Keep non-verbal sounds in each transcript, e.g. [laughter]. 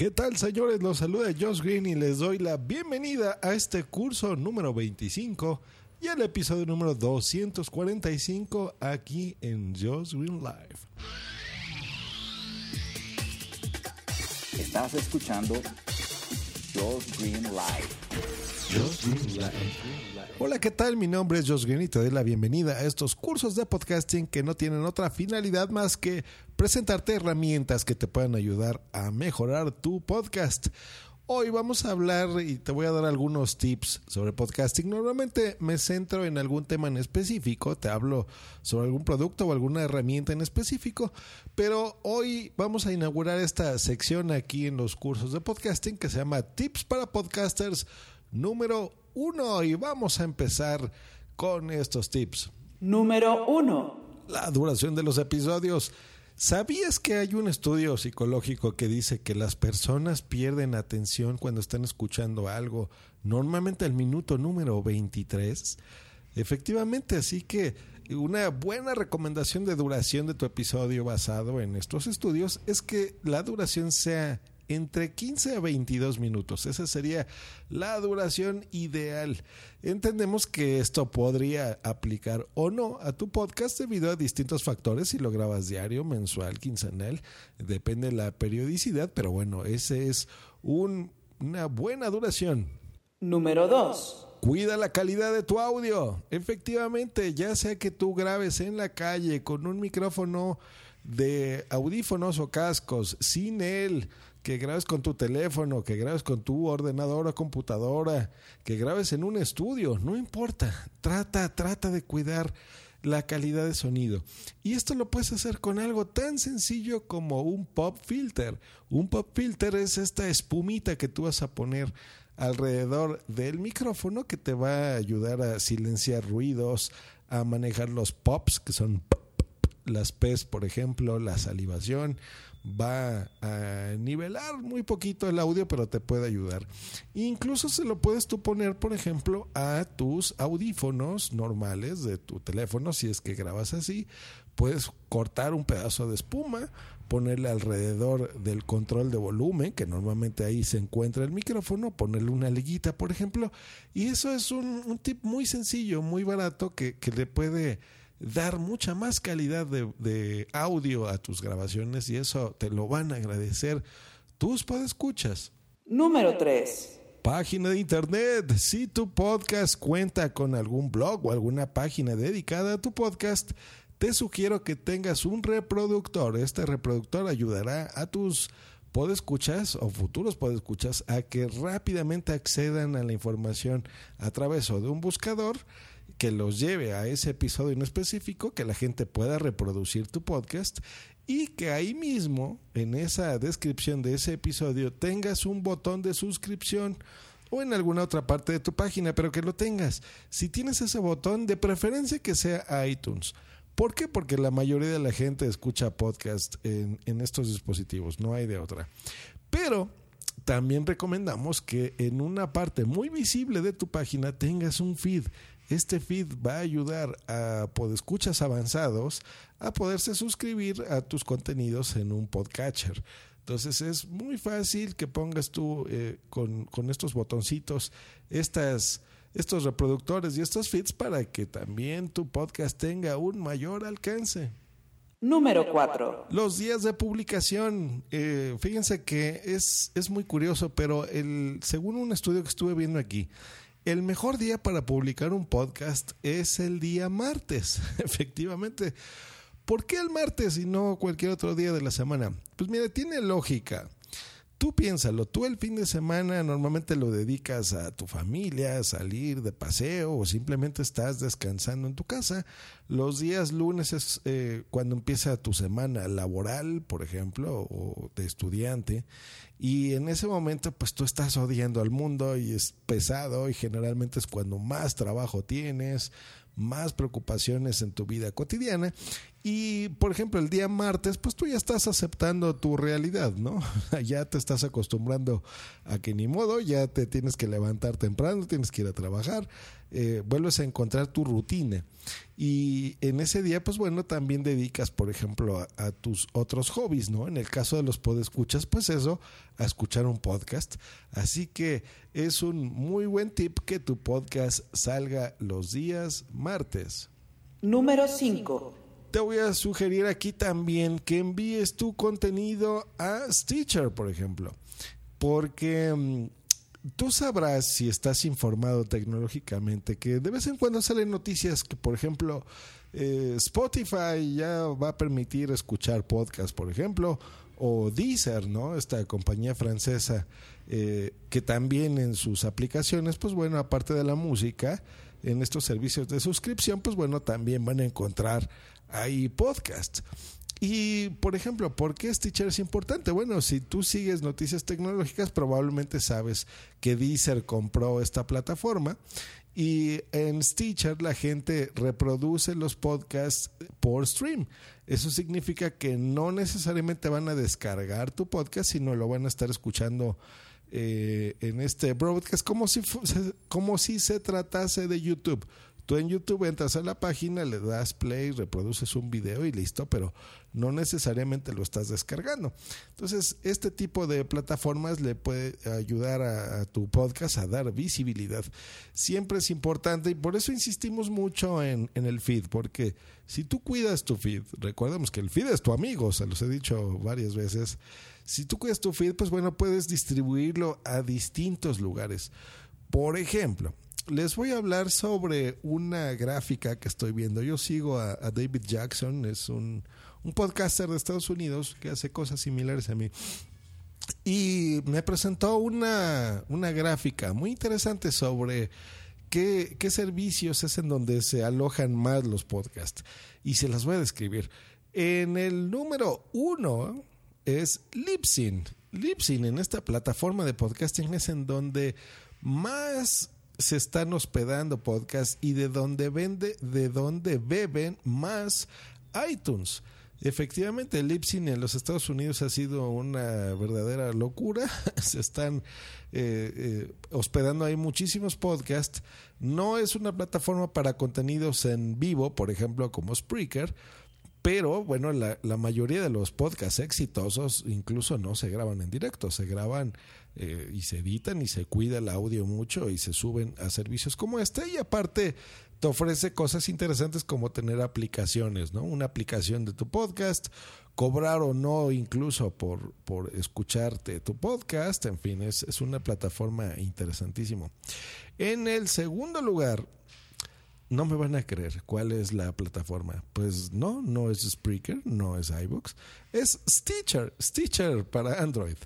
¿Qué tal, señores? Los saluda Josh Green y les doy la bienvenida a este curso número 25 y al episodio número 245 aquí en Josh Green Live. Estás escuchando Josh Green Live. Hola, ¿qué tal? Mi nombre es Josh Green y te doy la bienvenida a estos cursos de podcasting que no tienen otra finalidad más que presentarte herramientas que te puedan ayudar a mejorar tu podcast. Hoy vamos a hablar y te voy a dar algunos tips sobre podcasting. Normalmente me centro en algún tema en específico, te hablo sobre algún producto o alguna herramienta en específico, pero hoy vamos a inaugurar esta sección aquí en los cursos de podcasting que se llama Tips para Podcasters número uno y vamos a empezar con estos tips. Número uno. La duración de los episodios. ¿Sabías que hay un estudio psicológico que dice que las personas pierden atención cuando están escuchando algo, normalmente al minuto número 23? Efectivamente, así que una buena recomendación de duración de tu episodio basado en estos estudios es que la duración sea entre 15 a 22 minutos. Esa sería la duración ideal. Entendemos que esto podría aplicar o no a tu podcast debido a distintos factores, si lo grabas diario, mensual, quincenal, depende de la periodicidad, pero bueno, ese es una buena duración. Número 2. Cuida la calidad de tu audio. Efectivamente, ya sea que tú grabes en la calle con un micrófono de audífonos o cascos, sin él, que grabes con tu teléfono, que grabes con tu ordenador o computadora, que grabes en un estudio, no importa, trata, trata de cuidar la calidad de sonido. Y esto lo puedes hacer con algo tan sencillo como un pop filter. Un pop filter es esta espumita que tú vas a poner alrededor del micrófono que te va a ayudar a silenciar ruidos, a manejar los pops, que son las P's, por ejemplo, la salivación va a nivelar muy poquito el audio, pero te puede ayudar. Incluso se lo puedes tú poner, por ejemplo, a tus audífonos normales de tu teléfono, si es que grabas así. Puedes cortar un pedazo de espuma, ponerle alrededor del control de volumen, que normalmente ahí se encuentra el micrófono, ponerle una liguita, por ejemplo. Y eso es un, tip muy sencillo, muy barato, que, que le puede dar mucha más calidad de, audio a tus grabaciones y eso te lo van a agradecer tus podescuchas. Número 3. Página de internet. Si tu podcast cuenta con algún blog o alguna página dedicada a tu podcast, te sugiero que tengas un reproductor. Este reproductor ayudará a tus podescuchas o futuros podescuchas a que rápidamente accedan a la información a través de un buscador que los lleve a ese episodio en específico, que la gente pueda reproducir tu podcast y que ahí mismo, en esa descripción de ese episodio, tengas un botón de suscripción o en alguna otra parte de tu página, pero que lo tengas. Si tienes ese botón, de preferencia que sea iTunes. ¿Por qué? Porque la mayoría de la gente escucha podcast en, estos dispositivos, no hay de otra. Pero también recomendamos que en una parte muy visible de tu página tengas un feed. Este feed va a ayudar a podescuchas avanzados a poderse suscribir a tus contenidos en un podcatcher. Entonces es muy fácil que pongas tú eh, con, estos botoncitos estas, estos reproductores y estos feeds para que también tu podcast tenga un mayor alcance. Número 4. Los días de publicación. Eh, fíjense que es, es muy curioso, pero el, según un estudio que estuve viendo aquí, el mejor día para publicar un podcast es el día martes, [laughs] efectivamente. ¿Por qué el martes y no cualquier otro día de la semana? Pues mira, tiene lógica. Tú piénsalo, tú el fin de semana normalmente lo dedicas a tu familia, a salir de paseo o simplemente estás descansando en tu casa. Los días lunes es eh, cuando empieza tu semana laboral, por ejemplo, o de estudiante. Y en ese momento pues tú estás odiando al mundo y es pesado y generalmente es cuando más trabajo tienes, más preocupaciones en tu vida cotidiana. Y, por ejemplo, el día martes, pues tú ya estás aceptando tu realidad, ¿no? [laughs] ya te estás acostumbrando a que ni modo, ya te tienes que levantar temprano, tienes que ir a trabajar, eh, vuelves a encontrar tu rutina. Y en ese día, pues bueno, también dedicas, por ejemplo, a, a tus otros hobbies, ¿no? En el caso de los podescuchas, pues eso, a escuchar un podcast. Así que es un muy buen tip que tu podcast salga los días martes. Número 5. Te voy a sugerir aquí también que envíes tu contenido a Stitcher, por ejemplo. Porque mm, tú sabrás si estás informado tecnológicamente que de vez en cuando salen noticias que, por ejemplo, eh, Spotify ya va a permitir escuchar podcast, por ejemplo, o Deezer, ¿no? Esta compañía francesa eh, que también en sus aplicaciones, pues bueno, aparte de la música, en estos servicios de suscripción, pues bueno, también van a encontrar ahí podcast. Y, por ejemplo, ¿por qué Stitcher es importante? Bueno, si tú sigues noticias tecnológicas, probablemente sabes que Deezer compró esta plataforma y en Stitcher la gente reproduce los podcasts por stream. Eso significa que no necesariamente van a descargar tu podcast, sino lo van a estar escuchando eh, en este broadcast como si, como si se tratase de YouTube. En YouTube entras a la página, le das play, reproduces un video y listo, pero no necesariamente lo estás descargando. Entonces, este tipo de plataformas le puede ayudar a, a, tu podcast a dar visibilidad. Siempre es importante y por eso insistimos mucho en, en el feed, porque si tú cuidas tu feed, recordemos que el feed es tu amigo, se los he dicho varias veces. Si tú cuidas tu feed, pues bueno, puedes distribuirlo a distintos lugares. Por ejemplo, les voy a hablar sobre una gráfica que estoy viendo. Yo sigo a, David Jackson, es un, un, podcaster de Estados Unidos que hace cosas similares a mí. Y me presentó una, una gráfica muy interesante sobre qué, qué servicios es en donde se alojan más los podcasts. Y se las voy a describir. En el número uno es Libsyn. Libsyn en esta plataforma de podcasting es en donde más se están hospedando podcasts y de donde vende, de donde beben más iTunes. Efectivamente, el Libsyn en los Estados Unidos ha sido una verdadera locura. [laughs] Se están eh, eh, hospedando ahí muchísimos podcasts. No es una plataforma para contenidos en vivo, por ejemplo, como Spreaker, pero bueno, la, la, mayoría de los podcasts exitosos incluso no se graban en directo, se graban eh, y se editan y se cuida el audio mucho y se suben a servicios como este y aparte te ofrece cosas interesantes como tener aplicaciones, ¿no? Una aplicación de tu podcast, cobrar o no incluso por, por escucharte tu podcast, en fin, es, es una plataforma interesantísimo. En el segundo lugar, no me van a creer cuál es la plataforma. Pues no, no es Spreaker, no es iBooks, es Stitcher, Stitcher para Android.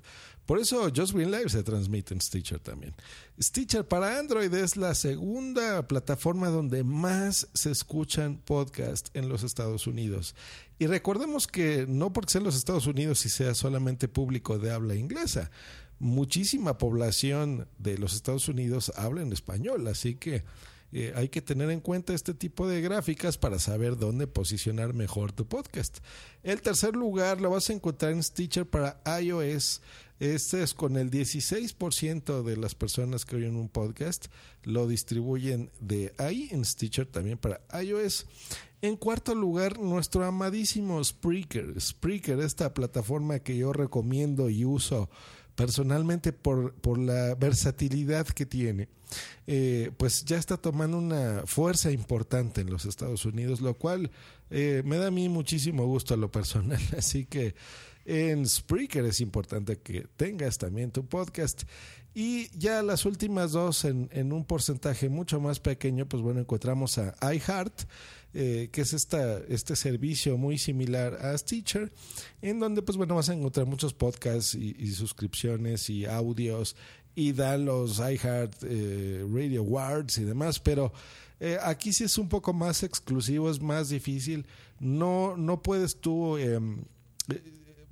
Por eso Just Green Live se transmite en Stitcher también. Stitcher para Android es la segunda plataforma donde más se escuchan podcasts en los Estados Unidos. Y recordemos que no porque sea en los Estados Unidos y sea solamente público de habla inglesa, muchísima población de los Estados Unidos habla en español, así que eh, hay que tener en cuenta este tipo de gráficas para saber dónde posicionar mejor tu podcast. El tercer lugar lo vas a encontrar en Stitcher para iOS. Este es con el 16% de las personas que oyen un podcast lo distribuyen de ahí en Stitcher también para iOS. En cuarto lugar, nuestro amadísimo Spreaker. Spreaker, esta plataforma que yo recomiendo y uso personalmente por, por la versatilidad que tiene, eh, pues ya está tomando una fuerza importante en los Estados Unidos, lo cual eh, me da a mí muchísimo gusto a lo personal. [laughs] Así que en Spreaker es importante que tengas también tu podcast. Y ya las últimas dos en, en un porcentaje mucho más pequeño, pues bueno, encontramos a iHeart, eh, que es esta, este servicio muy similar a Stitcher, en donde pues bueno vas a encontrar muchos podcasts y, suscripciones y audios y da los iHeart eh, Radio Awards y demás, pero eh, aquí sí es un poco más exclusivo, es más difícil. No, no puedes tú, eh,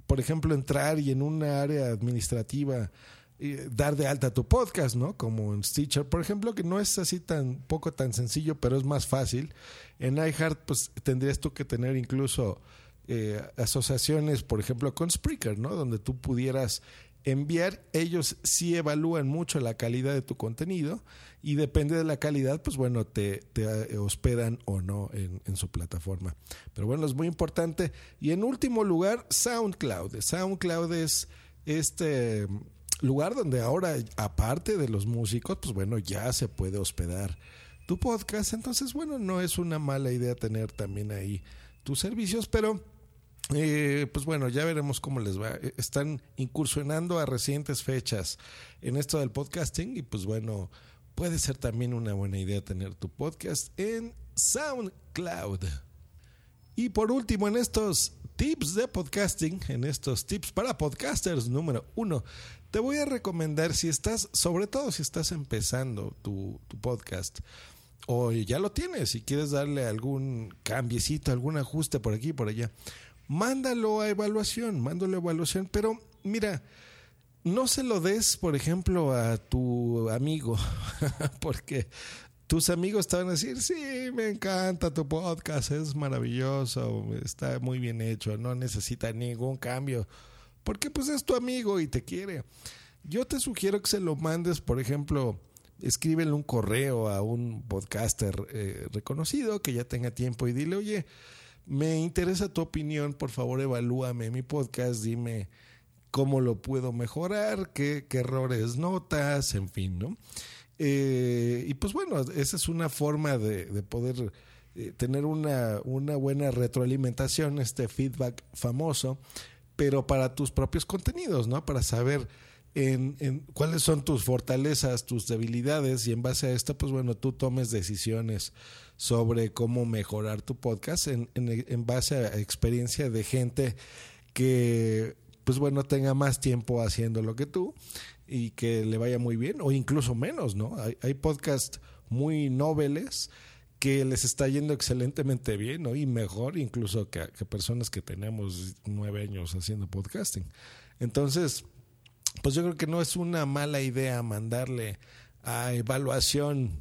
por ejemplo, entrar y en una área administrativa dar de alta tu podcast, ¿no? Como en Stitcher, por ejemplo, que no es así tan poco tan sencillo, pero es más fácil. En iHeart, pues tendrías tú que tener incluso eh, asociaciones, por ejemplo, con Spreaker, ¿no? Donde tú pudieras enviar. Ellos sí evalúan mucho la calidad de tu contenido y depende de la calidad, pues bueno, te, te eh, hospedan o no en, su plataforma. Pero bueno, es muy importante. Y en último lugar, SoundCloud. SoundCloud es este lugar donde ahora, aparte de los músicos, pues bueno, ya se puede hospedar tu podcast. Entonces, bueno, no es una mala idea tener también ahí tus servicios, pero eh, pues bueno, ya veremos cómo les va. Eh, están incursionando a recientes fechas en esto del podcasting y pues bueno, puede ser también una buena idea tener tu podcast en SoundCloud. Y por último, en estos tips de podcasting, en estos tips para podcasters número uno, te voy a recomendar si estás, sobre todo si estás empezando tu, podcast, o ya lo tienes y quieres darle algún cambiecito, algún ajuste por aquí por allá, mándalo a evaluación, mándalo a evaluación, pero mira, no se lo des, por ejemplo, a tu amigo, [laughs] porque tus amigos te van a decir, sí, me encanta tu podcast, es maravilloso, está muy bien hecho, no necesita ningún cambio, porque pues es tu amigo y te quiere. Yo te sugiero que se lo mandes, por ejemplo, escríbele un correo a un podcaster eh, reconocido que ya tenga tiempo y dile, oye, me interesa tu opinión, por favor evalúame mi podcast, dime cómo lo puedo mejorar, qué, qué errores notas, en fin, ¿no? Eh, y pues bueno, esa es una forma de, de poder eh, tener una, una buena retroalimentación, este feedback famoso, pero para tus propios contenidos, ¿no? Para saber en, en, cuáles son tus fortalezas, tus debilidades y en base a esto, pues bueno, tú tomes decisiones sobre cómo mejorar tu podcast en, en, en base a experiencia de gente que, pues bueno, tenga más tiempo haciendo lo que tú y que le vaya muy bien o incluso menos, ¿no? Hay, hay podcasts muy nobles que les está yendo excelentemente bien, ¿no? Y mejor incluso que, que personas que tenemos nueve años haciendo podcasting. Entonces, pues yo creo que no es una mala idea mandarle a evaluación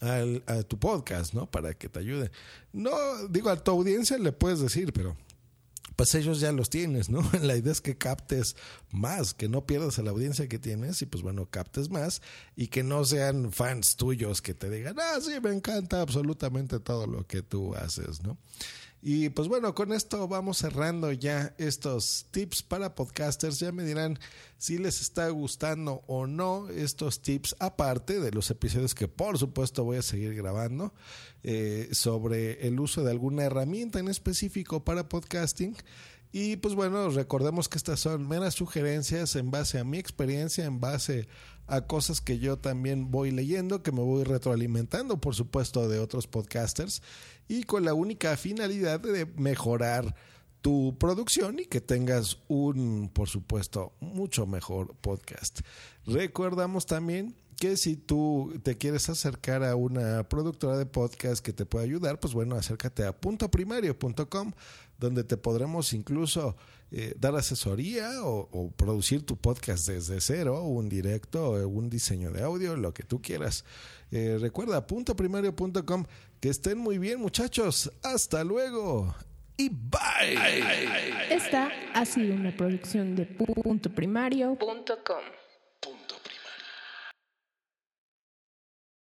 al, a tu podcast, ¿no? Para que te ayude. No, digo, a tu audiencia le puedes decir, pero pues ellos ya los tienes, ¿no? [laughs] La idea es que captes más, que no pierdas a la audiencia que tienes y pues bueno, captes más y que no sean fans tuyos que te digan, ah, sí, me encanta absolutamente todo lo que tú haces, ¿no? Y pues bueno, con esto vamos cerrando ya estos tips para podcasters. Ya me dirán si les está gustando o no estos tips, aparte de los episodios que por supuesto voy a seguir grabando eh, sobre el uso de alguna herramienta en específico para podcasting. Y pues bueno, recordemos que estas son meras sugerencias en base a mi experiencia, en base a cosas que yo también voy leyendo, que me voy retroalimentando, por supuesto, de otros podcasters y con la única finalidad de mejorar tu producción y que tengas un, por supuesto, mucho mejor podcast. Recordamos también que si tú te quieres acercar a una productora de podcast que te pueda ayudar, pues bueno, acércate a puntoprimario.com, donde te podremos incluso eh, dar asesoría o, producir tu podcast desde cero, un directo, un diseño de audio, lo que tú quieras. Eh, recuerda, puntoprimario.com. Que estén muy bien, muchachos. Hasta luego. Y bye. Esta ha sido una producción de puntoprimario.com.